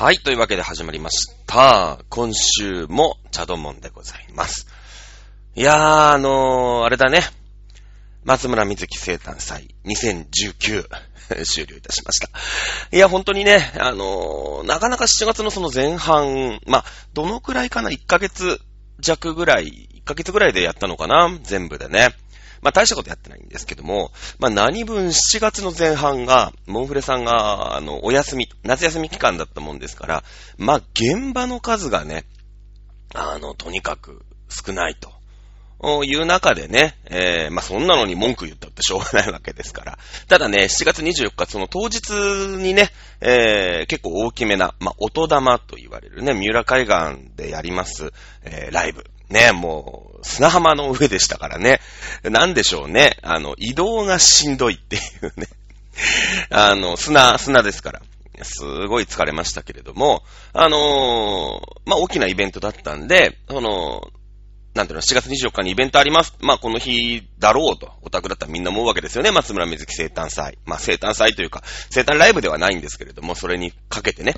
はい、というわけで始まりました。今週もチャドモンでございます。いやー、あのー、あれだね。松村瑞希生誕祭2019 終了いたしました。いや、本当にね、あのー、なかなか7月のその前半、まあ、どのくらいかな ?1 ヶ月弱ぐらい、1ヶ月ぐらいでやったのかな全部でね。まあ大したことやってないんですけども、まあ何分7月の前半が、モンフレさんが、あの、お休み、夏休み期間だったもんですから、まあ現場の数がね、あの、とにかく少ないと。おいう中でね、えー、まあ、そんなのに文句言ったってしょうがないわけですから。ただね、7月24日、その当日にね、えー、結構大きめな、まあ、音玉と言われるね、三浦海岸でやります、えー、ライブ。ね、もう、砂浜の上でしたからね。なんでしょうね。あの、移動がしんどいっていうね。あの、砂、砂ですから。すごい疲れましたけれども、あのー、まあ、大きなイベントだったんで、その、なんていうの、7月24日にイベントあります。まあ、この日だろうと、オタクだったらみんな思うわけですよね。松村瑞希生誕祭。まあ、生誕祭というか、生誕ライブではないんですけれども、それにかけてね、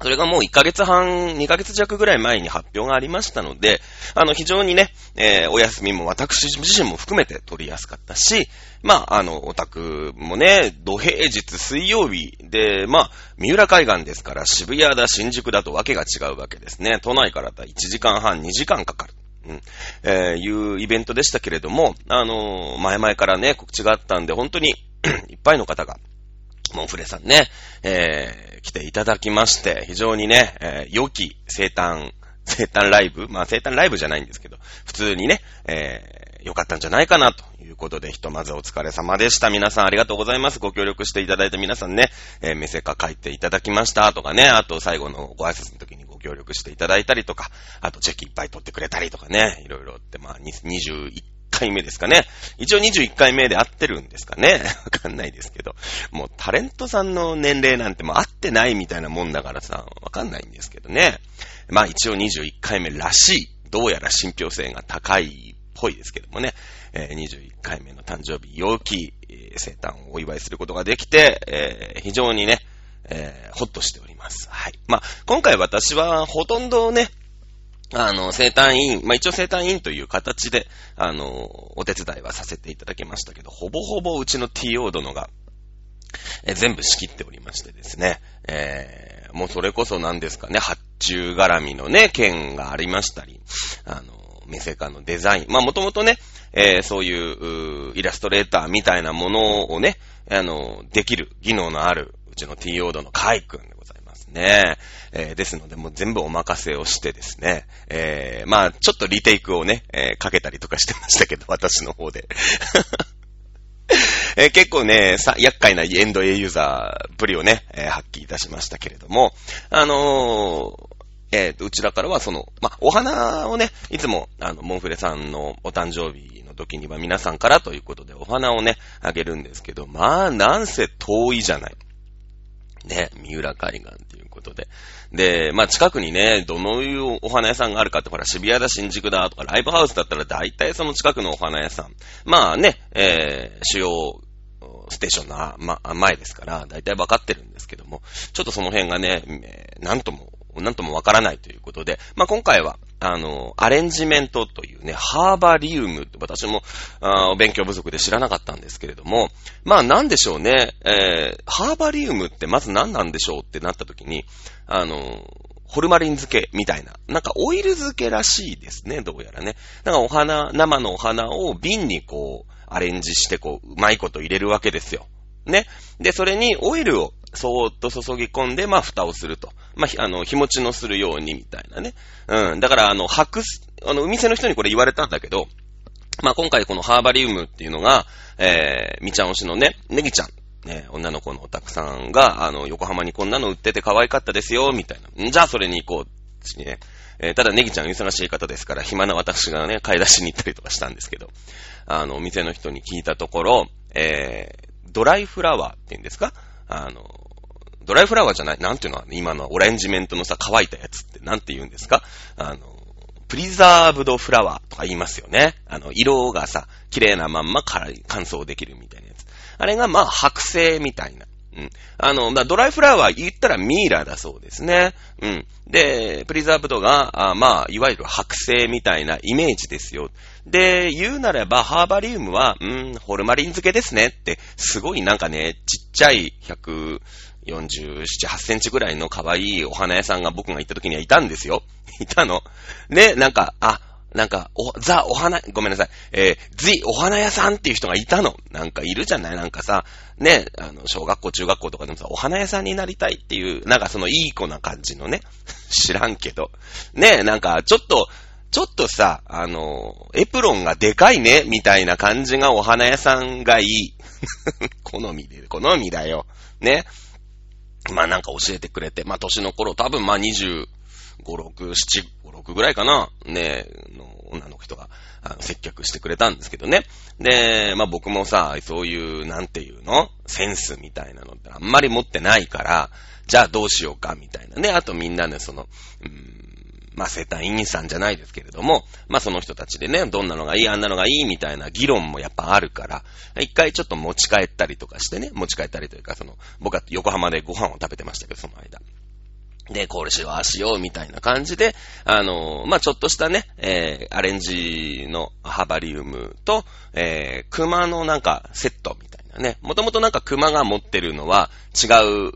それがもう1ヶ月半、2ヶ月弱ぐらい前に発表がありましたので、あの、非常にね、えー、お休みも私自身も含めて取りやすかったし、まあ、あの、オタクもね、土平日水曜日で、まあ、三浦海岸ですから渋谷だ、新宿だとわけが違うわけですね。都内からだ1時間半、2時間かかる。うん、えー、いうイベントでしたけれども、あのー、前々からね、告知があったんで、本当に いっぱいの方が、モンフレさんね、えー、来ていただきまして、非常にね、えー、良き生誕、生誕ライブまあ生誕ライブじゃないんですけど、普通にね、えー、良かったんじゃないかなということで、ひとまずお疲れ様でした。皆さんありがとうございます。ご協力していただいた皆さんね、えー、メセカ書いていただきましたとかね、あと最後のご挨拶の時にご協力していただいたりとか、あとチェキいっぱい取ってくれたりとかね、いろいろって、まあ、21回目ですかね。一応21回目で合ってるんですかね。わかんないですけど。もうタレントさんの年齢なんてもう合ってないみたいなもんだからさ、わかんないんですけどね。まあ一応21回目らしい。どうやら信憑性が高いっぽいですけどもね。えー、21回目の誕生日、陽気、えー、生誕をお祝いすることができて、えー、非常にね、えー、ほっとしております。はい。まあ、今回私はほとんどね、あの、生誕委員、まあ、一応生誕委員という形で、あの、お手伝いはさせていただきましたけど、ほぼほぼうちの TO 殿が、え全部仕切っておりましてですね、えー、もうそれこそ何ですかね、発注絡みのね、件がありましたり、あの、メセカのデザイン、ま、もともとね、えー、そういう、イラストレーターみたいなものをね、あの、できる、技能のある、うちの TO 殿、カイ君ね。えー、ですので、もう全部お任せをしてですね、えー、まあちょっとリテイクをね、えー、かけたりとかしてましたけど、私の方で。え、結構ね、さ、厄介なエンド A ユーザーぶりをね、えー、発揮いたしましたけれども、あの、えっ、と、うちらからはその、まあ、お花をね、いつも、あの、モンフレさんのお誕生日の時には皆さんからということでお花をね、あげるんですけど、まあ、なんせ遠いじゃない。ね、三浦海岸ということで。で、まあ近くにね、どのいうお花屋さんがあるかって、ほら、渋谷だ、新宿だとか、ライブハウスだったら大体その近くのお花屋さん。まあね、えー、主要ステーションの、ま、前ですから、大体わかってるんですけども、ちょっとその辺がね、えー、なんとも、なんともわからないということで、まあ今回は、あの、アレンジメントというね、ハーバリウムって私も、あ勉強不足で知らなかったんですけれども、まあなんでしょうね、えー、ハーバリウムってまず何なんでしょうってなった時に、あの、ホルマリン漬けみたいな。なんかオイル漬けらしいですね、どうやらね。なんかお花、生のお花を瓶にこう、アレンジしてこう、うまいこと入れるわけですよ。ね。で、それにオイルをそーっと注ぎ込んで、まあ、蓋をすると。まあ、あの、日持ちのするようにみたいなね。うん。だから、あの、白、あの、お店の人にこれ言われたんだけど、まあ、今回このハーバリウムっていうのが、えー、みちゃん推しのね、ネギちゃん。ね、女の子のおたくさんが、あの、横浜にこんなの売ってて可愛かったですよ、みたいな。ん？じゃあ、それに行こう。ね。えー、ただ、ネギちゃん忙しい方ですから、暇な私がね、買い出しに行ったりとかしたんですけど、あの、お店の人に聞いたところ、えー、ドライフラワーって言うんですか？あの、ドライフラワーじゃない、なんていうのは今のオレンジメントのさ、乾いたやつってなんて言うんですか？あの、プリザーブドフラワーとか言いますよね。あの、色がさ、綺麗なまんま乾燥できるみたいなやつ。あれが、まあ、白製みたいな。うん。あの、だドライフラワー言ったらミイラだそうですね。うん。で、プリザーブドが、あまあ、いわゆる剥製みたいなイメージですよ。で、言うなれば、ハーバリウムは、うん、ホルマリン漬けですねって、すごいなんかね、ちっちゃい147、8センチぐらいの可愛いお花屋さんが僕が行った時にはいたんですよ。いたの。ね、なんか、あ、なんか、お、ザ、お花、ごめんなさい。えー、ズお花屋さんっていう人がいたの。なんかいるじゃない？なんかさ、ね、あの、小学校、中学校とかでもさ、お花屋さんになりたいっていう、なんかそのいい子な感じのね、知らんけど。ね、なんか、ちょっと、ちょっとさ、あの、エプロンがでかいね、みたいな感じがお花屋さんがいい。好みで、好みだよ。ね。まあなんか教えてくれて、まあ年の頃多分まあ25、6、7、5 6ぐらいかな、ね、の女の人が、あの、接客してくれたんですけどね。で、まあ僕もさ、そういう、なんていうの？センスみたいなのってあんまり持ってないから、じゃあどうしようか、みたいなね。あとみんなでその、うん、まあ生誕委員さんじゃないですけれども、まあその人たちでね、どんなのがいい、あんなのがいい、みたいな議論もやっぱあるから、一回ちょっと持ち帰ったりとかしてね、持ち帰ったりというか、その、僕は横浜でご飯を食べてましたけど、その間。で、これしよう、あしよう、みたいな感じで、あの、まあ、ちょっとしたね、えー、アレンジのハバリウムと、えー、熊のなんかセットみたいなね。もともとなんか熊が持ってるのは違う、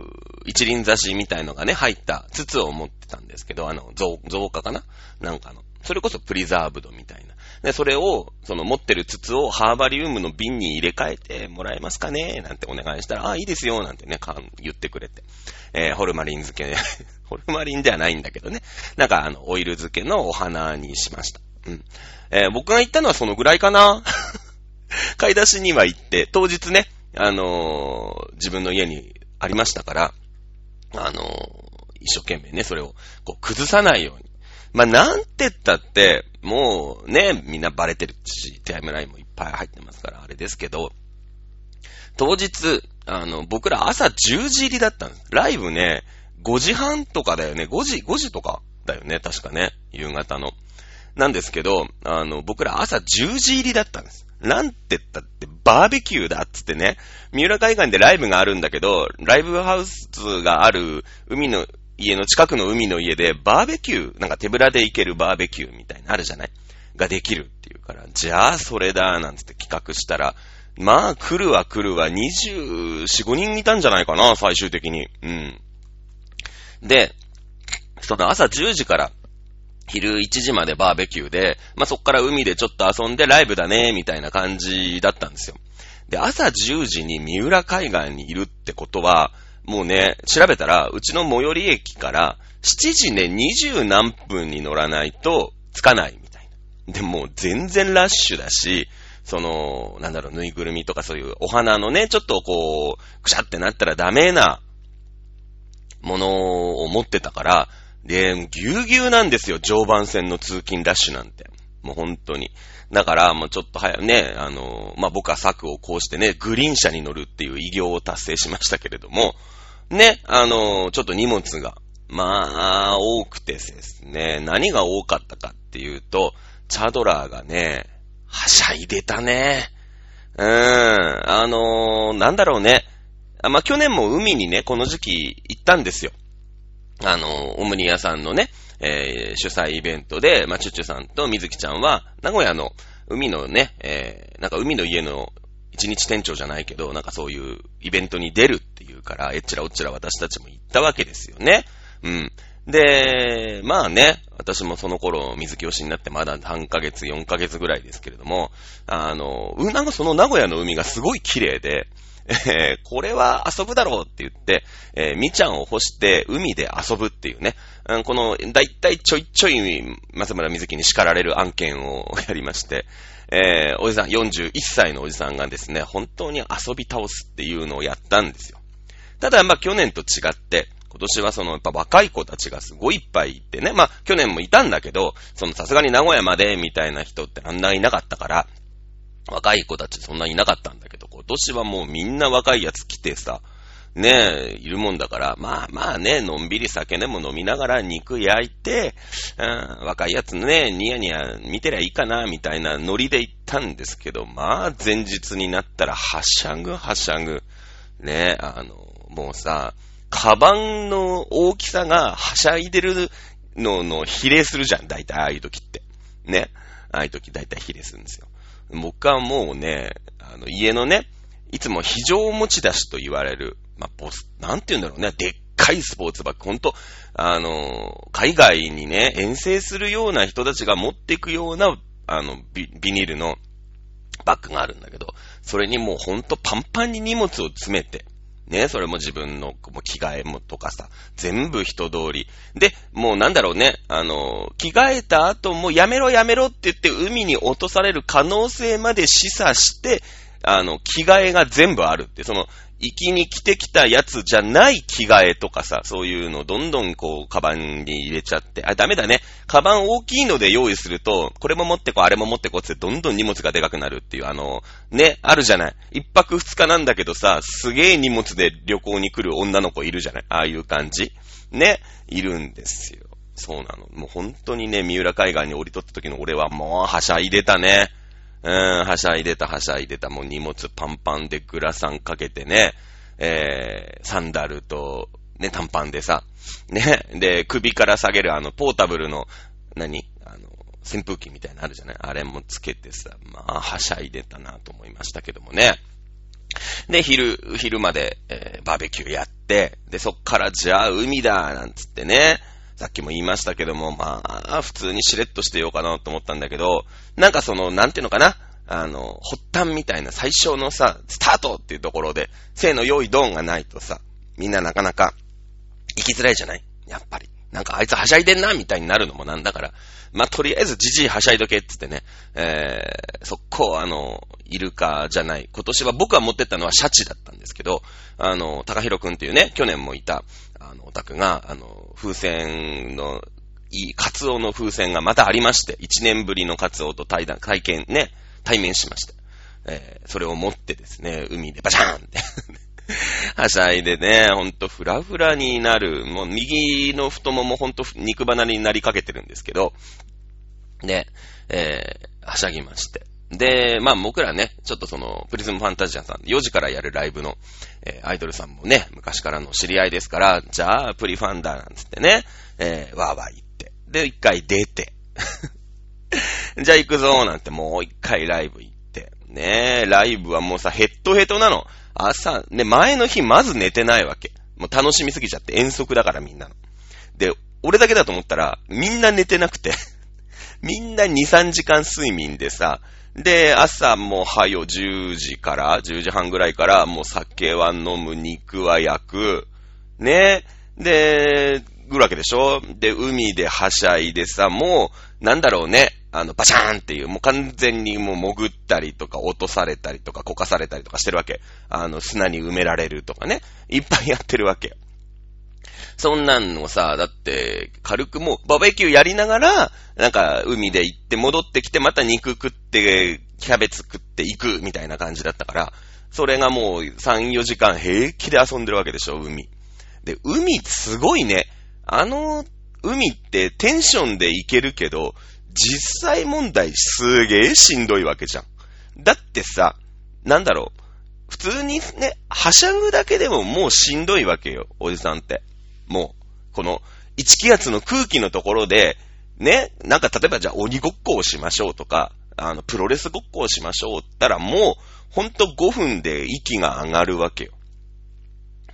う一輪挿しみたいのがね、入った筒を持ってたんですけど、あの、増、増加かな？なんかの。それこそプリザーブドみたいな。で、それを、その持ってる筒をハーバリウムの瓶に入れ替えてもらえますかね？なんてお願いしたら、あ、いいですよなんてね、言ってくれて。えー、ホルマリン漬け、ホルマリンではないんだけどね。なんかあの、オイル漬けのお花にしました。うん。えー、僕が行ったのはそのぐらいかな 買い出しには行って、当日ね、あのー、自分の家にありましたから、あの一生懸命ね、それをこう崩さないように。まあ、なんて言ったって、もうね、みんなバレてるし、タイムラインもいっぱい入ってますから、あれですけど、当日、あの、僕ら朝10時入りだったんです。ライブね、5時半とかだよね。5時、5時とかだよね。確かね。夕方の。なんですけど、あの、僕ら朝10時入りだったんです。なんて言ったってバーベキューだっつってね。三浦海岸でライブがあるんだけど、ライブハウスがある海の家の近くの海の家でバーベキュー、なんか手ぶらで行けるバーベキューみたいなあるじゃない？ができるっていうから、じゃあそれだ、なんつって企画したら、まあ来るわ来るわ、24、5人いたんじゃないかな、最終的に。うん。で、その朝10時から昼1時までバーベキューで、まあ、そっから海でちょっと遊んでライブだね、みたいな感じだったんですよ。で、朝10時に三浦海岸にいるってことは、もうね、調べたら、うちの最寄り駅から7時ね、20何分に乗らないと着かないみたいな。で、もう全然ラッシュだし、その、なんだろう、ぬいぐるみとかそういうお花のね、ちょっとこう、くしゃってなったらダメなものを持ってたから、で、ぎゅうぎゅうなんですよ、常磐線の通勤ラッシュなんて。もう本当に。だから、もうちょっと早ね、あの、まあ、僕は策をこうしてね、グリーン車に乗るっていう偉業を達成しましたけれども、ね、あの、ちょっと荷物が、まあ、多くてですね、何が多かったかっていうと、チャドラーがね、はしゃいでたね。うーん、あの、なんだろうね。まあ、去年も海にね、この時期行ったんですよ。あの、オムニアさんのね、えー、主催イベントで、まあ、チュチュさんとみずきちゃんは、名古屋の海のね、えー、なんか海の家の一日店長じゃないけど、なんかそういうイベントに出るっいうから、えっちらおっちら私たちも行ったわけですよね。うん。で、まあね、私もその頃水木推しになってまだ3ヶ月、4ヶ月ぐらいですけれども、あの、うなのその名古屋の海がすごい綺麗で、えー、これは遊ぶだろうって言って、えー、みちゃんを干して海で遊ぶっていうね、うん、この、だいたいちょいちょい、松村水木に叱られる案件をやりまして、えー、おじさん、41歳のおじさんがですね、本当に遊び倒すっていうのをやったんですよ。ただ、まあ、去年と違って、今年はその、やっぱ若い子たちがすごいいっぱいいてね、まあ、去年もいたんだけど、そのさすがに名古屋までみたいな人ってあんないなかったから、若い子たちそんないなかったんだけど、今年はもうみんな若いやつ来てさ、ねえ、いるもんだから、まあまあね、のんびり酒でも飲みながら肉焼いて、うん、若いやつね、ニヤニヤ見てりゃいいかな、みたいなノリで行ったんですけど、まあ前日になったらはしゃぐはしゃぐ。ね、あの、もうさ、カバンの大きさがはしゃいでるのの比例するじゃん、大体ああいう時って。ね。ああいう時大体比例するんですよ。僕はもうね、あの、家のね、いつも非常持ち出しと言われる、まあ、ボス、なんて言うんだろうね、でっかいスポーツバッグ、ほんと、あの、海外にね、遠征するような人たちが持っていくような、あの、ビビニールのバッグがあるんだけど、それにもうほんとパンパンに荷物を詰めて、ね、それも自分の着替えもとかさ、全部人通り。で、もうなんだろうね、あの、着替えた後もやめろやめろって言って海に落とされる可能性まで示唆して、あの、着替えが全部あるって、その、行きに来てきたやつじゃない着替えとかさ、そういうのどんどんこう、カバンに入れちゃって、あ、ダメだね。カバン大きいので用意すると、これも持ってこう、あれも持ってこうってどんどん荷物がでかくなるっていう、あの、ね、あるじゃない。一泊二日なんだけどさ、すげえ荷物で旅行に来る女の子いるじゃない。ああいう感じ。ね、いるんですよ。そうなの。もう本当にね、三浦海岸に降りとった時の俺はもうはしゃいでたね。うん、はしゃいでた、はしゃいでた。もう荷物パンパンでグラサンかけてね、えー、サンダルと、ね、短パンでさ、ね、で、首から下げるあの、ポータブルの、何？あの、扇風機みたいなのあるじゃない？あれもつけてさ、まあ、はしゃいでたなと思いましたけどもね。で、昼、昼まで、えー、バーベキューやって、で、そっからじゃあ海だなんつってね、さっきも言いましたけども、まあ、普通にしれっとしてようかなと思ったんだけど、なんかその、なんていうのかな、あの、発端みたいな最初のさ、スタートっていうところで、せーの用意ドンがないとさ、みんななかなか行きづらいじゃない？やっぱり。なんかあいつはしゃいでんなみたいになるのもなんだから。まあ、とりあえずじじいはしゃいどけっつってね、えー、速攻あの、イルカじゃない。今年は僕が持ってったのはシャチだったんですけど、あの、高弘くんっていうね、去年もいた、あの、オタクが、あの、風船の、いい、カツオの風船がまたありまして、1年ぶりのカツオと対談、会見ね、対面しました。えー、それを持ってですね、海でバシャーンって はしゃいでね、ほんとフラフラになる。もう右の太ももほんと肉離れになりかけてるんですけど、ね、えー、はしゃぎまして。で、まあ僕らね、ちょっとその、プリズムファンタジアさん、4時からやるライブの、えー、アイドルさんもね、昔からの知り合いですから、じゃあ、プリファンダーなんつってね、えー、わーわー言って。で、一回出て。じゃあ行くぞーなんてもう一回ライブ行って。ねライブはもうさ、ヘッドヘッドなの。朝、ね、前の日まず寝てないわけ。もう楽しみすぎちゃって遠足だからみんなの。で、俺だけだと思ったら、みんな寝てなくて みんな2、3時間睡眠でさ、で、朝もはよ10時から、10時半ぐらいから、もう酒は飲む、肉は焼く、ね。で、来るわけでしょで、海ではしゃいでさ、もう、なんだろうね。あの、バシャーンっていう、もう完全にもう潜ったりとか、落とされたりとか、こかされたりとかしてるわけ。あの、砂に埋められるとかね。いっぱいやってるわけ。そんなんのさ、だって、軽くもう、バーベキューやりながら、なんか、海で行って戻ってきて、また肉食って、キャベツ食って行く、みたいな感じだったから、それがもう3、4時間平気で遊んでるわけでしょ、海。で、海すごいね。あの、海ってテンションで行けるけど、実際問題すげえしんどいわけじゃん。だってさ、なんだろう。普通にね、はしゃぐだけでももうしんどいわけよ、おじさんって。もう、この、1気圧の空気のところで、ね、なんか例えばじゃあ鬼ごっこをしましょうとか、あの、プロレスごっこをしましょうったらもう、ほんと5分で息が上がるわけよ。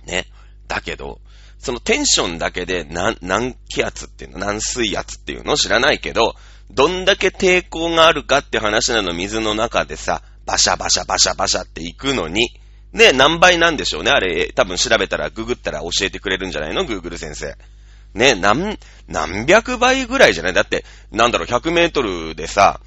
ね。だけど、そのテンションだけで何、何気圧っていうの、何水圧っていうの知らないけど、どんだけ抵抗があるかって話なの水の中でさ、バシャバシャバシャバシャって行くのに、ね、何倍なんでしょうね。あれ、多分調べたら、ググったら教えてくれるんじゃないの？グーグル先生。ね、何、何百倍ぐらいじゃない？だって、なんだろう、100メートルでさ、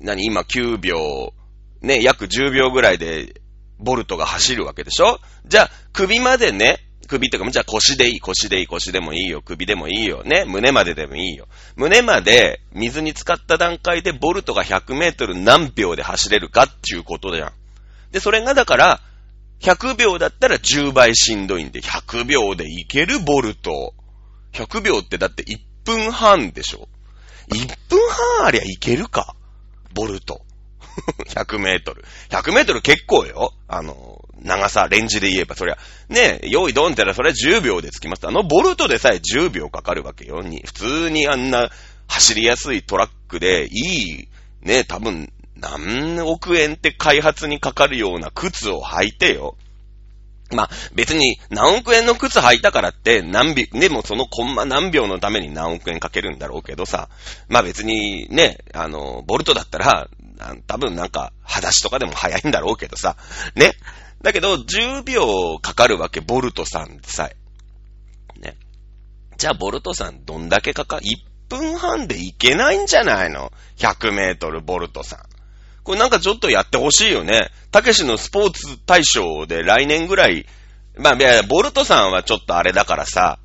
何、今9秒、ね、約10秒ぐらいで、ボルトが走るわけでしょ？じゃあ、首までね、首とかも、じゃあ腰でいい、腰でいい、腰でもいいよ、首でもいいよ、ね、胸まででもいいよ。胸まで水に浸かった段階でボルトが100メートル何秒で走れるかっていうことじゃん。で、それがだから、100秒だったら10倍しんどいんで、100秒でいけるボルト。100秒ってだって1分半でしょ ?1 分半ありゃいけるかボルト。100メートル。100メートル結構よ。あの、長さ、レンジで言えば、そりゃ、ね、用意ドンってたらそれは10秒で着きます。あのボルトでさえ10秒かかるわけよ。に、普通にあんな走りやすいトラックで、いい、ね、多分、何億円って開発にかかるような靴を履いてよ。まあ、別に何億円の靴履いたからって何秒、でもそのコンマ何秒のために何億円かけるんだろうけどさ、まあ別にね、あの、ボルトだったら、多分なんか、裸足とかでも早いんだろうけどさ、ね。だけど、10秒かかるわけ、ボルトさんさえ。ね。じゃあ、ボルトさんどんだけかか、1分半でいけないんじゃないの ?100 メートルボルトさん。これなんかちょっとやってほしいよね。たけしのスポーツ大賞で来年ぐらい、まあ、いやいや、ボルトさんはちょっとあれだからさ、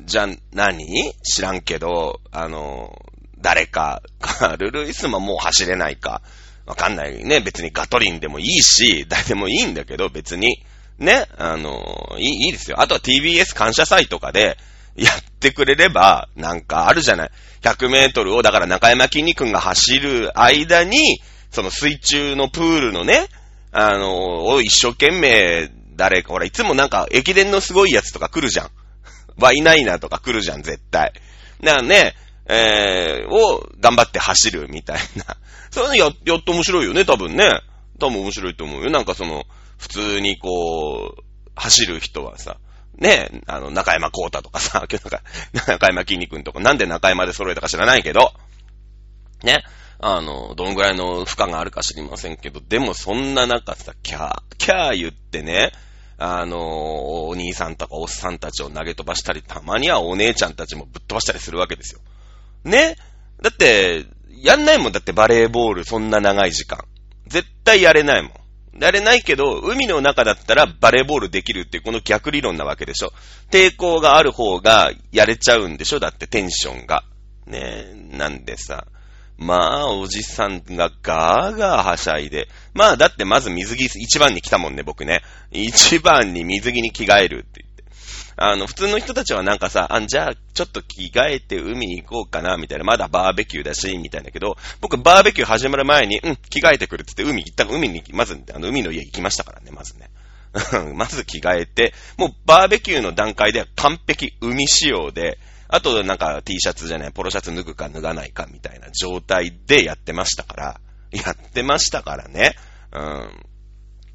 じゃ何？知らんけど、あの、誰か、カ ルルイスももう走れないか。わかんないね。別にガトリンでもいいし、誰でもいいんだけど、別に。ね？あの、いい、いいですよ。あとは TBS 感謝祭とかで、やってくれれば、なんかあるじゃない。100メートルを、だから中山きんに君が走る間に、その水中のプールのね、あの、を一生懸命、誰か、ほら、いつもなんか、駅伝のすごいやつとか来るじゃん。ワイナイナとか来るじゃん、絶対。なね、えー、を頑張って走るみたいな。そういうのや、やっと面白いよね、多分ね。多分面白いと思うよ。なんかその、普通にこう、走る人はさ、ね、あの、中山幸太とかさ、今日なんか、中山筋肉とか、なんで中山で揃えたか知らないけど、ね、あの、どのぐらいの負荷があるか知りませんけど、でもそんな中さ、キャー、キャー言ってね、あの、お兄さんとかおっさんたちを投げ飛ばしたり、たまにはお姉ちゃんたちもぶっ飛ばしたりするわけですよ。ね？だって、やんないもんだってバレーボールそんな長い時間。絶対やれないもん。やれないけど、海の中だったらバレーボールできるっていうこの逆理論なわけでしょ。抵抗がある方がやれちゃうんでしょだってテンションが。ね？なんでさ、まあ、おじさんがガーガーはしゃいで。まあ、だってまず水着一番に来たもんね、僕ね。一番に水着に着替えるって言って。あの、普通の人たちはなんかさ、あ、じゃあ、ちょっと着替えて海に行こうかな、みたいな。まだバーベキューだし、みたいだけど、僕バーベキュー始まる前に、うん、着替えてくるって言って海行った海に、まず、あの、海の家行きましたからね、まずね。まず着替えて、もうバーベキューの段階では完璧海仕様で、あとなんか T シャツじゃない、ポロシャツ脱ぐか脱がないかみたいな状態でやってましたから、やってましたからね。うん。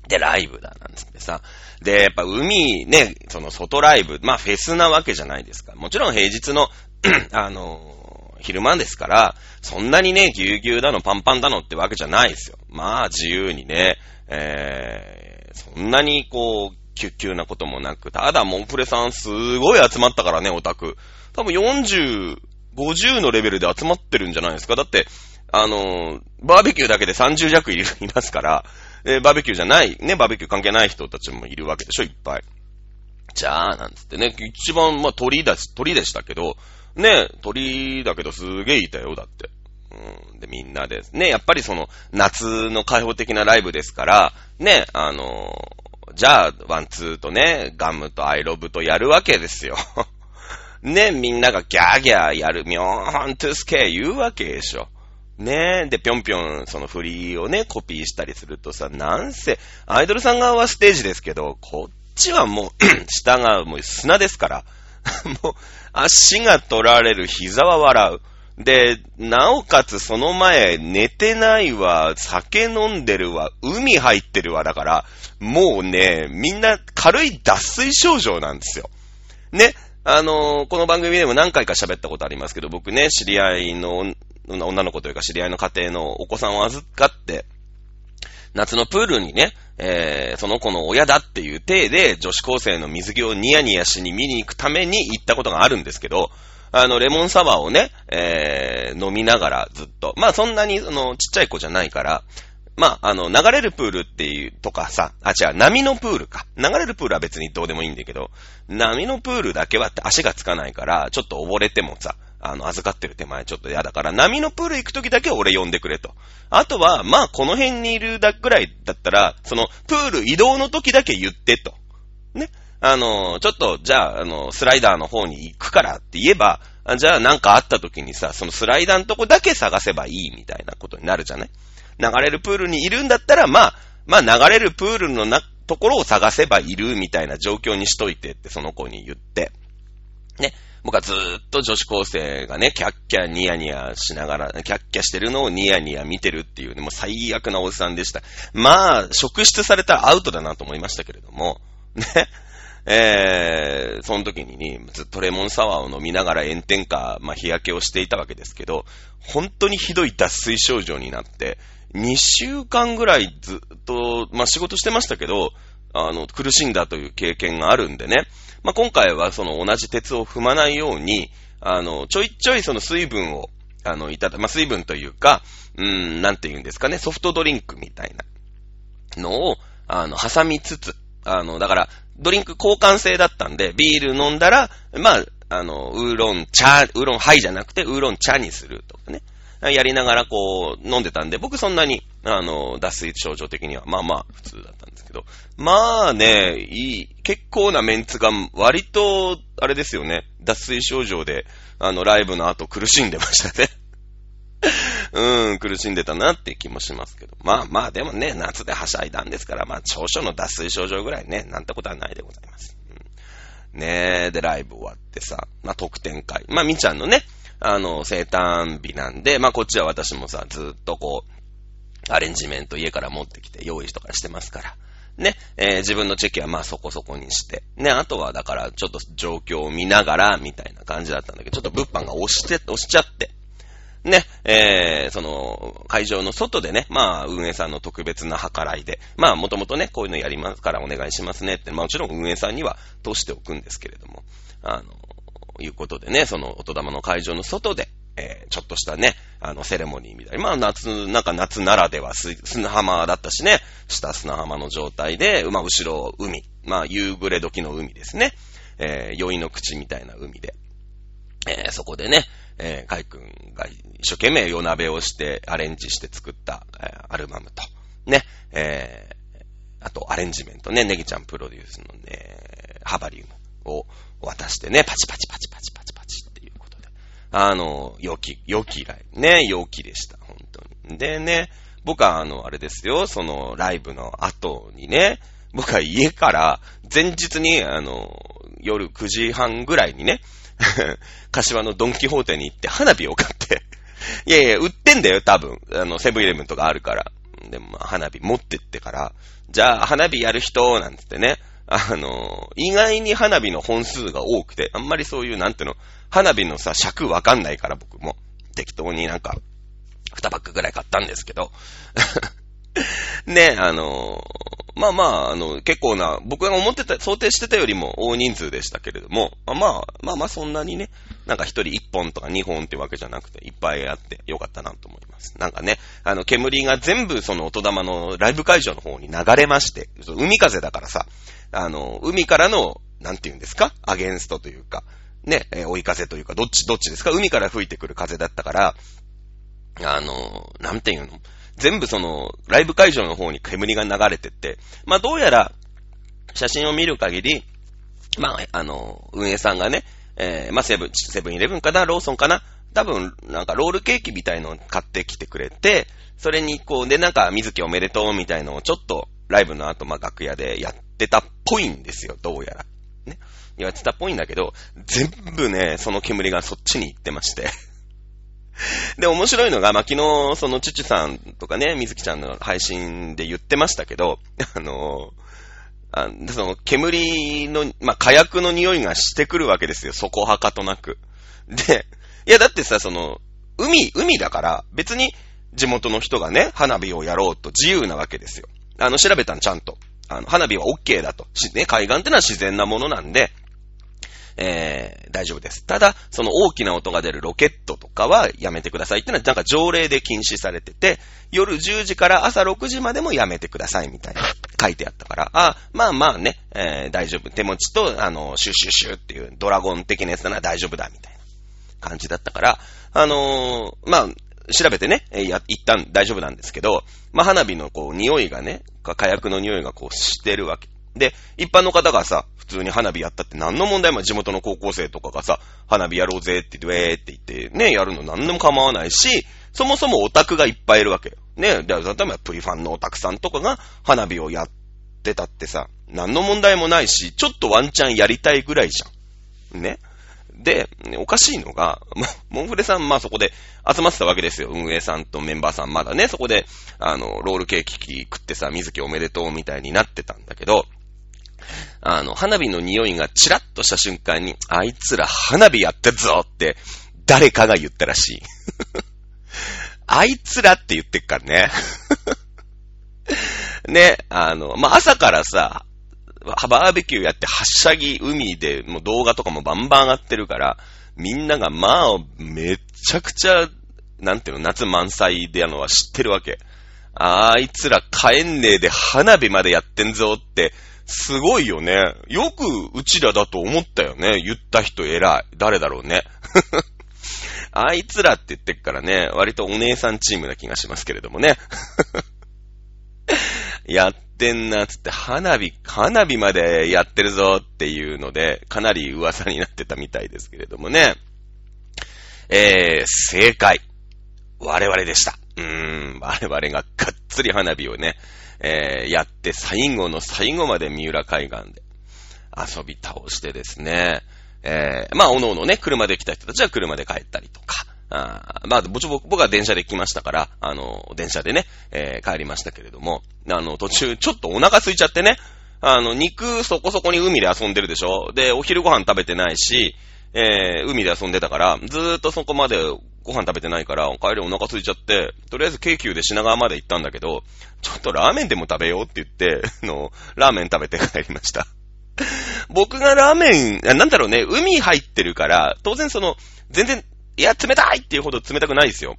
で、ライブだ、なんつってさ。で、やっぱ海ね、その外ライブ、まあフェスなわけじゃないですか。もちろん平日の あのー、昼間ですから、そんなにね、ぎゅうぎゅうだの、パンパンだのってわけじゃないですよ。まあ自由にね、えー、そんなにこう、キュッキュなこともなく、ただモンプレさんすごい集まったからね、オタク。多分40、50のレベルで集まってるんじゃないですか。だって、あの、バーベキューだけで30弱いる、いますから、えー、バーベキューじゃない、ね、バーベキュー関係ない人たちもいるわけでしょ、いっぱい。じゃあ、なんつってね、一番、まあ、鳥だし、鳥でしたけど、ね、鳥だけどすげえいたよ、だって。うん、で、みんなで、ね、やっぱりその、夏の開放的なライブですから、ね、あの、じゃあ、ワンツーとね、ガムとアイロブとやるわけですよ。ね、みんながギャーギャーやる、ミョーントゥースケー言うわけでしょ。ねえで、ぴょんぴょん、その振りをね、コピーしたりするとさ、なんせ、アイドルさん側はステージですけど、こっちはもう 下がもう砂ですから、もう、足が取られる、膝は笑う。で、なおかつその前、寝てないわ、酒飲んでるわ、海入ってるわ、だから、もうね、みんな軽い脱水症状なんですよ。ね、あのー、この番組でも何回か喋ったことありますけど、僕ね、知り合いの女の子というか知り合いの家庭のお子さんを預かって、夏のプールにね、えー、その子の親だっていう体で女子高生の水着をニヤニヤしに見に行くために行ったことがあるんですけど、あの、レモンサワーをね、えー、飲みながらずっと、まあそんなに、あの、ちっちゃい子じゃないから、まあ、あの、流れるプールっていうとかさ、あ、違う、波のプールか。流れるプールは別にどうでもいいんだけど、波のプールだけはって足がつかないから、ちょっと溺れてもさ、あの、預かってる手前ちょっと嫌だから、波のプール行くときだけ俺呼んでくれと。あとは、まあ、この辺にいるだぐらいだったら、その、プール移動の時だけ言ってと。ね。あの、ちょっと、じゃあ、あの、スライダーの方に行くからって言えば、じゃあなんかあった時にさ、そのスライダーのとこだけ探せばいいみたいなことになるじゃない？流れるプールにいるんだったら、まあ、まあ流れるプールのな、ところを探せばいるみたいな状況にしといてってその子に言って、ね。僕はずーっと女子高生がね、キャッキャニヤニヤしながら、キャッキャしてるのをニヤニヤ見てるっていうね、もう最悪なおじさんでした。まあ、職質されたらアウトだなと思いましたけれども、ね。えー、その時にね、ずっとレモンサワーを飲みながら炎天下、まあ日焼けをしていたわけですけど、本当にひどい脱水症状になって、2週間ぐらいずっと、まあ仕事してましたけど、あの、苦しんだという経験があるんでね。まあ今回はその同じ鉄を踏まないように、あの、ちょいちょいその水分を、あの、いただ、まあ水分というか、うん、なんて言うんですかね、ソフトドリンクみたいなのを、あの、挟みつつ、あの、だから、ドリンク交換制だったんで、ビール飲んだら、まあ、あの、ウーロン茶、ウーロンハイじゃなくて、ウーロン茶にするとかね。やりながらこう、飲んでたんで、僕そんなに、あの、脱水症状的には、まあまあ、普通だったんですけど。まあね、いい、結構なメンツが、割と、あれですよね、脱水症状で、あの、ライブの後苦しんでましたね。うん、苦しんでたなって気もしますけど。まあまあ、でもね、夏ではしゃいだんですから、まあ、長所の脱水症状ぐらいね、なんてことはないでございます。うん、ねえ、で、ライブ終わってさ、まあ、特典会。まあ、みちゃんのね、あの、生誕日なんで、まあ、こっちは私もさ、ずっとこう、アレンジメント家から持ってきて用意とかしてますから。ね、えー、自分のチェキはまあそこそこにして。ね、あとはだからちょっと状況を見ながら、みたいな感じだったんだけど、ちょっと物販が押して、押しちゃって。ね、えー、その、会場の外でね、まあ、運営さんの特別な計らいで、まあ、もともとね、こういうのやりますからお願いしますねって、まあ、もちろん運営さんには通しておくんですけれども、あの、いうことでね、その、音玉の会場の外で、えー、ちょっとしたね、あの、セレモニーみたいな。まあ、夏、なんか夏ならでは砂浜だったしね、下砂浜の状態で、まあ、後ろ海。まあ、夕暮れ時の海ですね。えー、酔いの口みたいな海で。えー、そこでね、えー、カイ君が一生懸命夜鍋をしてアレンジして作った、えー、アルバムと、ね、えー、あとアレンジメントね、ネギちゃんプロデュースのね、ハバリウムを渡してね、パチパチパチパチパチパチっていうことで。あの、良き、良きライブ。ね、良きでした、本当に。でね、僕はあの、あれですよ、そのライブの後にね、僕は家から前日にあの、夜9時半ぐらいにね、柏のドンキホーテに行って花火を買って いやいや、売ってんだよ、多分。あの、セブンイレブンとかあるから。でも、まあ、花火持ってってから、じゃあ、花火やる人、なんつってね。あの、意外に花火の本数が多くて、あんまりそういう、なんていうの、花火のさ、尺わかんないから僕も。適当になんか、二パックぐらい買ったんですけど。ね、あの、まあまあ、あの、結構な、僕が思ってた、想定してたよりも大人数でしたけれども、まあまあまあそんなにね、なんか一人一本とか二本ってわけじゃなくて、いっぱいあってよかったなと思います。なんかね、あの、煙が全部その音玉のライブ会場の方に流れまして、海風だからさ、あの、海からの、なんて言うんですか？アゲンストというか、ね、追い風というか、どっち、どっちですか？海から吹いてくる風だったから、あの、なんて言うの？全部その、ライブ会場の方に煙が流れてって、まあどうやら、写真を見る限り、まあ、あの、運営さんがね、えー、まあセブン、セブンイレブンかな、ローソンかな、多分、なんかロールケーキみたいのを買ってきてくれて、それにこう、で、なんか、水木おめでとうみたいのをちょっと、ライブの後、まあ楽屋でやってたっぽいんですよ、どうやら。ね。やってたっぽいんだけど、全部ね、その煙がそっちに行ってまして で、面白いのが、まあ、昨日、その、チュチュさんとかね、みずきちゃんの配信で言ってましたけど、あのあその、煙の、まあ、火薬の匂いがしてくるわけですよ。そこはかとなく。で、いや、だってさ、その、海、海だから、別に地元の人がね、花火をやろうと自由なわけですよ。あの、調べたんちゃんと。あの、花火は OK だと。ね、海岸ってのは自然なものなんで、えー、大丈夫です。ただ、その大きな音が出るロケットとかはやめてくださいってのはなんか条例で禁止されてて、夜10時から朝6時までもやめてくださいみたいな書いてあったから、あ、まあまあね、えー、大丈夫。手持ちと、あの、シュッシュッシュっていうドラゴン的なやつなら大丈夫だみたいな感じだったから、あのー、まあ、調べてね、や、一旦大丈夫なんですけど、まあ、花火のこう、匂いがね、火薬の匂いがこう、してるわけ。で、一般の方がさ、普通に花火やったって何の問題も地元の高校生とかがさ、花火やろうぜって言って、ウェーって言ってね、やるの何でも構わないし、そもそもオタクがいっぱいいるわけ。ね、で、例えばプリファンのおたくさんとかが花火をやってたってさ、何の問題もないし、ちょっとワンチャンやりたいぐらいじゃん。ね。で、おかしいのが、モンフレさん、まあそこで集まってたわけですよ。運営さんとメンバーさんまだね、そこで、あの、ロールケーキ食ってさ、水木おめでとうみたいになってたんだけど、あの、花火の匂いがチラッとした瞬間に、あいつら花火やってるぞって、誰かが言ったらしい。あいつらって言ってっからね。ね、あの、まあ、朝からさ、バーベキューやってはっしゃぎ海でもう動画とかもバンバン上がってるから、みんながまあ、めちゃくちゃ、なんていうの、夏満載でやるのは知ってるわけ。あいつら帰んねえで花火までやってんぞって、すごいよね。よくうちらだと思ったよね。言った人偉い。誰だろうね。あいつらって言ってっからね、割とお姉さんチームな気がしますけれどもね。やってんな、つって、花火、花火までやってるぞっていうので、かなり噂になってたみたいですけれどもね。えー、正解。我々でした。うーん、我々ががっつり花火をね、えー、やって最後の最後まで三浦海岸で遊び倒してですね、えー、まあ、おのおのね、車で来た人たちは車で帰ったりとか、あまあ、僕僕は電車で来ましたから、あの、電車でね、えー、帰りましたけれども、あの、途中、ちょっとお腹空いちゃってね、あの、肉そこそこに海で遊んでるでしょ。で、お昼ご飯食べてないし、えー、海で遊んでたから、ずーっとそこまでご飯食べてないから、帰りお腹空いちゃって、とりあえず京急で品川まで行ったんだけど、ちょっとラーメンでも食べようって言って、の、ラーメン食べて帰りました。僕がラーメン、なんだろうね、海入ってるから、当然その、全然いや、冷たいっていうほど冷たくないですよ。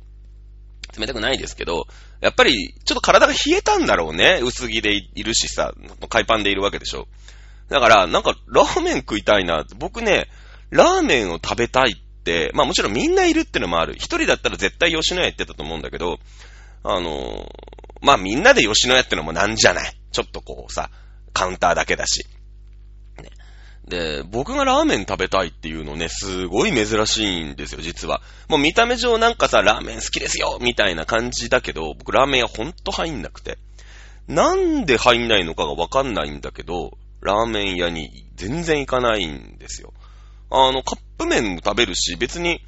冷たくないですけど、やっぱり、ちょっと体が冷えたんだろうね。薄着でいるしさ、海パンでいるわけでしょ。だから、なんか、ラーメン食いたいな。僕ね、ラーメンを食べたい、まあもちろんみんないるってのもある。一人だったら絶対吉野家行ってたと思うんだけど、あのー、まあみんなで吉野家ってのもなんじゃない？ちょっとこうさ、カウンターだけだし。で、僕がラーメン食べたいっていうのね、すごい珍しいんですよ、実は。もう見た目上なんかさ、ラーメン好きですよみたいな感じだけど、僕ラーメン屋ほんと入んなくて。なんで入んないのかがわかんないんだけど、ラーメン屋に全然行かないんですよ。あの、カップ麺も食べるし、別に、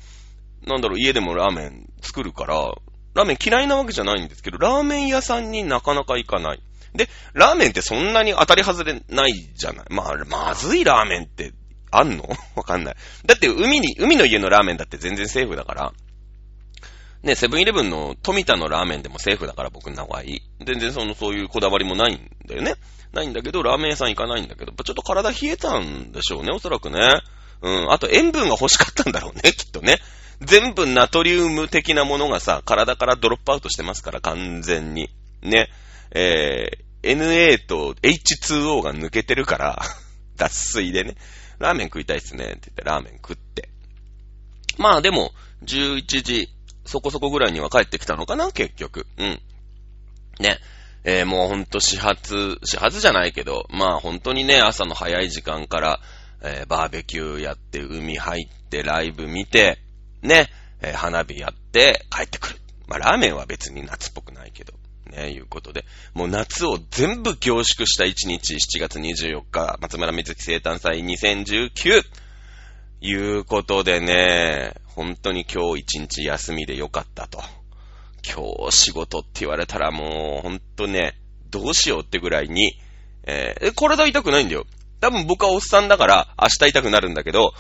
なんだろう、家でもラーメン作るから、ラーメン嫌いなわけじゃないんですけど、ラーメン屋さんになかなか行かない。で、ラーメンってそんなに当たり外れないじゃない。まあ、まずいラーメンってあんの？わかんない。だって海に、海の家のラーメンだって全然セーフだから。ね、セブンイレブンの富田のラーメンでもセーフだから僕の場合。全然その、そういうこだわりもないんだよね。ないんだけど、ラーメン屋さん行かないんだけど、ちょっと体冷えたんでしょうね、おそらくね。うん。あと塩分が欲しかったんだろうね、きっとね。全部ナトリウム的なものがさ、体からドロップアウトしてますから、完全に。ね。えー、NA と H2O が抜けてるから、脱水でね、ラーメン食いたいっすねって言ってラーメン食って。まあでも、11時そこそこぐらいには帰ってきたのかな、結局。うん。ね。えー、もうほんと始発、始発じゃないけど、まあ本当にね、朝の早い時間から、えー、バーベキューやって、海入って、ライブ見て、ね、えー、花火やって、帰ってくる。まあラーメンは別に夏っぽくないけど。ね、いうことで。もう夏を全部凝縮した1日、7月24日、松村水木生誕祭2019。いうことでね、本当に今日一日休みでよかったと。今日仕事って言われたらもう、ほんとね、どうしようってぐらいに、えー、体痛くないんだよ。多分僕はおっさんだから明日痛くなるんだけど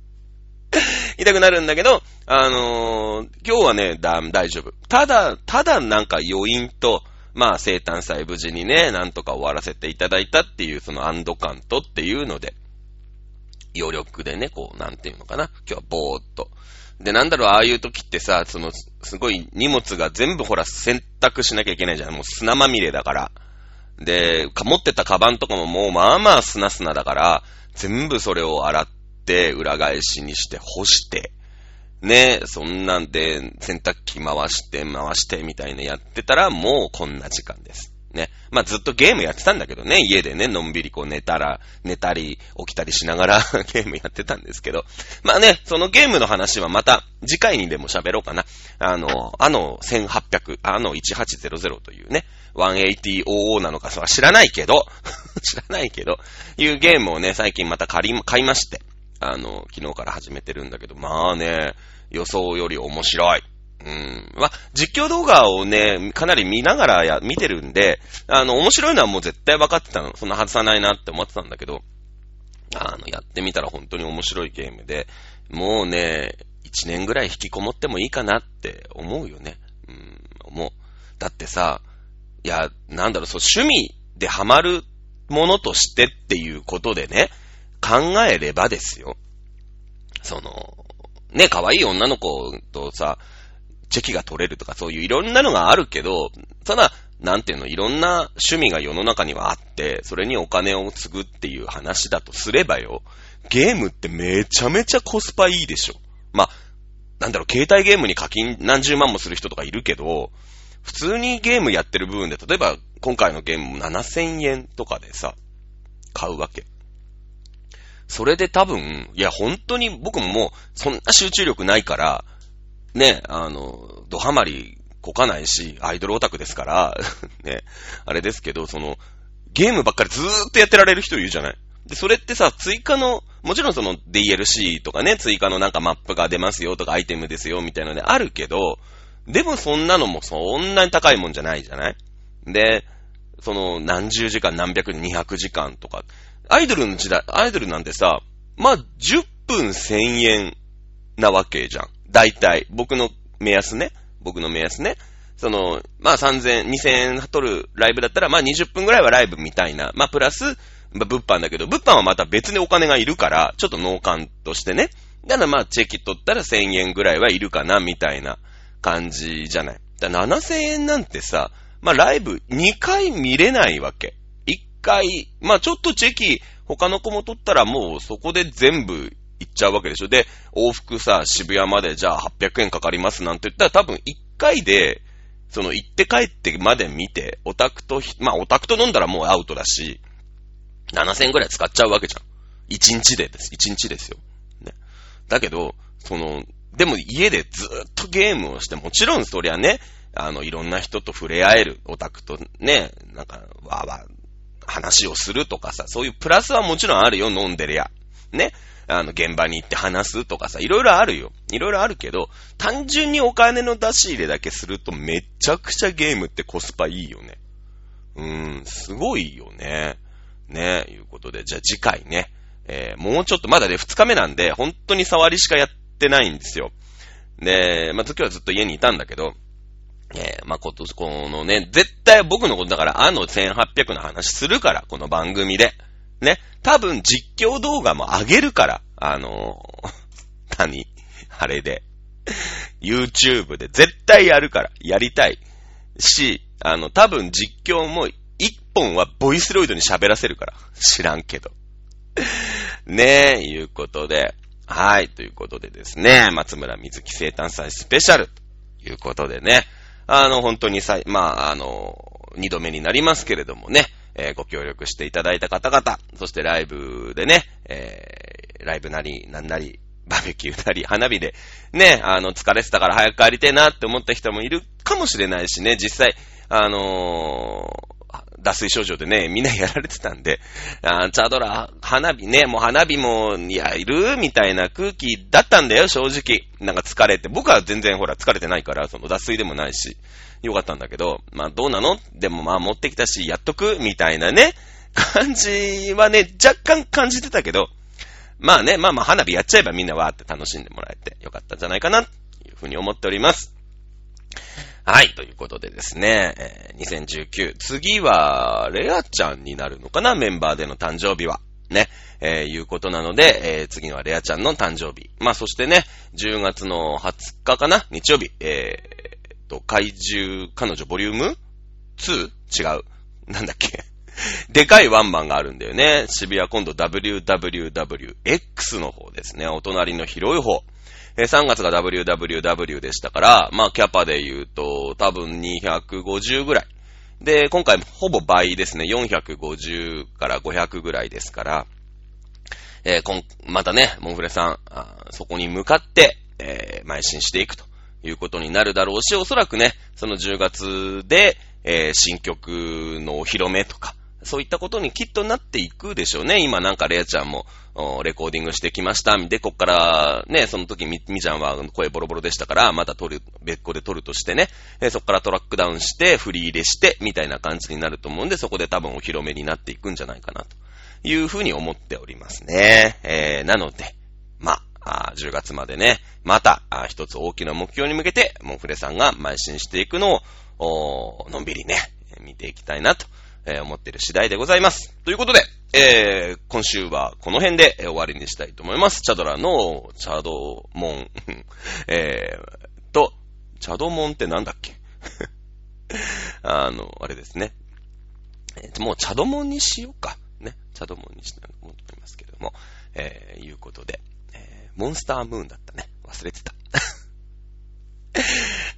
痛くなるんだけど、あのー、今日はね、だ、大丈夫。ただ、ただなんか余韻と、まあ生誕祭無事にね、なんとか終わらせていただいたっていう、その安堵感とっていうので、余力でね、こう、なんていうのかな。今日はぼーっと。で、なんだろう、ああいう時ってさ、その、すごい荷物が全部ほら、洗濯しなきゃいけないじゃん。もう砂まみれだから。で、持ってたカバンとかももうまあまあ砂砂だから、全部それを洗って、裏返しにして干して、ね、そんなんで洗濯機回して回してみたいなやってたらもうこんな時間です。ね。まあずっとゲームやってたんだけどね、家でね、のんびりこう寝たら、寝たり、起きたりしながら ゲームやってたんですけど。まあね、そのゲームの話はまた次回にでも喋ろうかな。あの、あの1800、あの1800というね、180OO なのかそれは知らないけど、知らないけど、いうゲームをね、最近また借り、買いまして、あの、昨日から始めてるんだけど、まあね、予想より面白い。うん。まあ、実況動画をね、かなり見ながらや、見てるんで、あの、面白いのはもう絶対分かってたの。そんな外さないなって思ってたんだけど、あの、やってみたら本当に面白いゲームで、もうね、一年ぐらい引きこもってもいいかなって思うよね。うん、思う。だってさ、いや、なんだろう、そう、趣味でハマるものとしてっていうことでね、考えればですよ。その、ね、可愛い女の子とさ、チェキが取れるとかそういういろんなのがあるけど、ただ、なんていうの、いろんな趣味が世の中にはあって、それにお金を継ぐっていう話だとすればよ、ゲームってめちゃめちゃコスパいいでしょ。まあ、なんだろう、携帯ゲームに課金何十万もする人とかいるけど、普通にゲームやってる部分で、例えば今回のゲーム7000円とかでさ、買うわけ。それで多分、いや本当に僕ももうそんな集中力ないから、ね、あの、ドハマりこかないし、アイドルオタクですから、ね、あれですけど、その、ゲームばっかりずーっとやってられる人いるじゃない。で、それってさ、追加の、もちろんその DLC とかね、追加のなんかマップが出ますよとかアイテムですよみたいなのであるけど、でもそんなのもそんなに高いもんじゃないじゃないで、その何十時間何百二百時間とか、アイドルの時代、アイドルなんてさ、まあ、10分1000円なわけじゃん。大体、僕の目安ね。僕の目安ね。その、まあ3000、2000円取るライブだったら、まあ20分ぐらいはライブみたいな。まあプラス、まあ物販だけど、物販はまた別にお金がいるから、ちょっと農館としてね。だからまあチェキ取ったら1000円ぐらいはいるかな、みたいな感じじゃない。だ7000円なんてさ、まあライブ2回見れないわけ。1回、まあちょっとチェキ、他の子も取ったらもうそこで全部行っちゃうわけでしょ。で、往復さ、渋谷までじゃあ800円かかりますなんて言ったら多分1回で、その行って帰ってまで見て、オタクと、まあオタクと飲んだらもうアウトだし、7000円くらい使っちゃうわけじゃん。1日でです。1日ですよ。ね。だけど、その、でも家でずっとゲームをして、もちろんそりゃね、あの、いろんな人と触れ合える、オタクとね、なんか、わーわー、話をするとかさ、そういうプラスはもちろんあるよ、飲んでりゃ。ね。あの、現場に行って話すとかさ、いろいろあるよ。いろいろあるけど、単純にお金の出し入れだけするとめちゃくちゃゲームってコスパいいよね。うーん、すごいよね。ね、いうことで、じゃあ次回ね、えー、もうちょっと、まだね、二日目なんで、本当に触りしかやってないんですよ。で、まあ、時はずっと家にいたんだけど、えー、まあ、こと、このね、絶対僕のことだから、あの1800の話するから、この番組で。ね。多分実況動画も上げるから、あのー、何？あれで。YouTube で絶対やるから、やりたい。し、あの、多分実況も一本はボイスロイドに喋らせるから。知らんけど。ねえ、いうことで。はい、ということでですね、松村水木生誕祭スペシャルということでね、あの、本当にさ、まあ、あの、二度目になりますけれどもね、えー、ご協力していただいた方々、そしてライブでね、えー、ライブなり、なんなり、バーベキューなり、花火で、ね、あの、疲れてたから早く帰りてえなって思った人もいるかもしれないしね、実際、あの、脱水症状でね、みんなやられてたんで、あチャドラ、花火ね、もう花火も、いや、いるみたいな空気だったんだよ、正直。なんか疲れて。僕は全然ほら、疲れてないから、その脱水でもないし。よかったんだけど、まあどうなの？でもまあ持ってきたし、やっとくみたいなね、感じはね、若干感じてたけど、まあね、まあまあ花火やっちゃえばみんなわーって楽しんでもらえてよかったんじゃないかな、というふうに思っております。はい、ということでですね、えー、2019、次は、レアちゃんになるのかなメンバーでの誕生日は。ね、えー、いうことなので、えー、次はレアちゃんの誕生日。まあ、そしてね、10月の20日かな日曜日、えと、怪獣彼女ボリューム？2? 違う。なんだっけ？でかいワンマンがあるんだよね。渋谷今度 WWWX の方ですね。お隣の広い方。え3月が WWW でしたから、まあキャパで言うと多分250ぐらいで、今回ほぼ倍ですね。450から500ぐらいですから、えー、こん、またね、モンフレさん、そこに向かって、えー、邁進していくということになるだろうし、おそらくね、その10月で、えー、新曲のお披露目とか、そういったことにきっとなっていくでしょうね。今なんかレアちゃんも、レコーディングしてきました。で、こっからね、その時み、みちゃんは声ボロボロでしたから、また撮る、別個で撮るとしてね、えそっからトラックダウンして、振り入れして、みたいな感じになると思うんで、そこで多分お披露目になっていくんじゃないかな、というふうに思っておりますね。えー、なので、まあ、10月までね、また、一つ大きな目標に向けて、モンフレさんが邁進していくのを、のんびりね、見ていきたいなとえー、思ってる次第でございます。ということで、えー、今週はこの辺で終わりにしたいと思います。チャドラのチャドモン、えー、と、チャドモンってなんだっけ？あの、あれですね。えー、もうチャドモンにしようか。ね。チャドモンにしたいと思いますけども。えー、いうことで、えー、モンスタームーンだったね。忘れてた。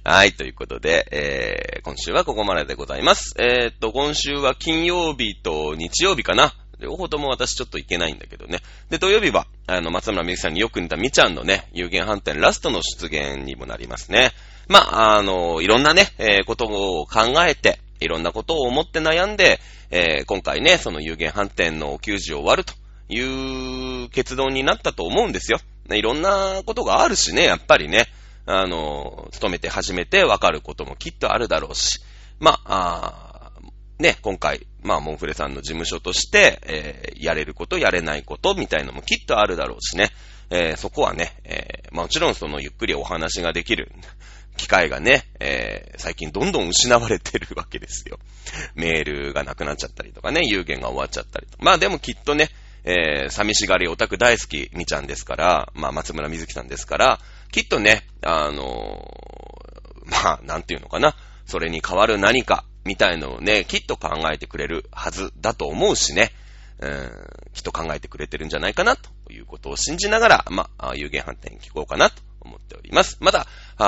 はい、ということで、えー、今週はここまででございます。えー、っと、今週は金曜日と日曜日かな。両方とも私ちょっといけないんだけどね。で、土曜日は、あの、松村みゆきさんによく似たみちゃんのね、有限反転ラストの出現にもなりますね。まあ、あの、いろんなね、えー、ことを考えて、いろんなことを思って悩んで、えー、今回ね、その有限反転の給仕を終わるという結論になったと思うんですよ。いろんなことがあるしね、やっぱりね。あの、勤めて初めてわかることもきっとあるだろうし、まあ、あね、今回、まあ、モンフレさんの事務所として、えー、やれること、やれないことみたいのもきっとあるだろうしね、えー、そこはね、えー、もちろんそのゆっくりお話ができる 機会がね、えー、最近どんどん失われてるわけですよ。メールがなくなっちゃったりとかね、有限が終わっちゃったりとか。まあでもきっとね、えー、寂しがりオタク大好きみちゃんですから、まあ松村みずきさんですから、きっとね、あの、まあ、なんていうのかな。それに代わる何か、みたいのをね、きっと考えてくれるはずだと思うしね。うん、きっと考えてくれてるんじゃないかな、ということを信じながら、まあ、有限反転聞こうかな、と思っております。また、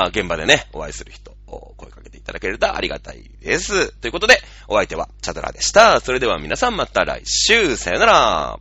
現場でね、お会いする人、声かけていただけるとありがたいです。ということで、お相手はチャドラでした。それでは皆さんまた来週、さよなら。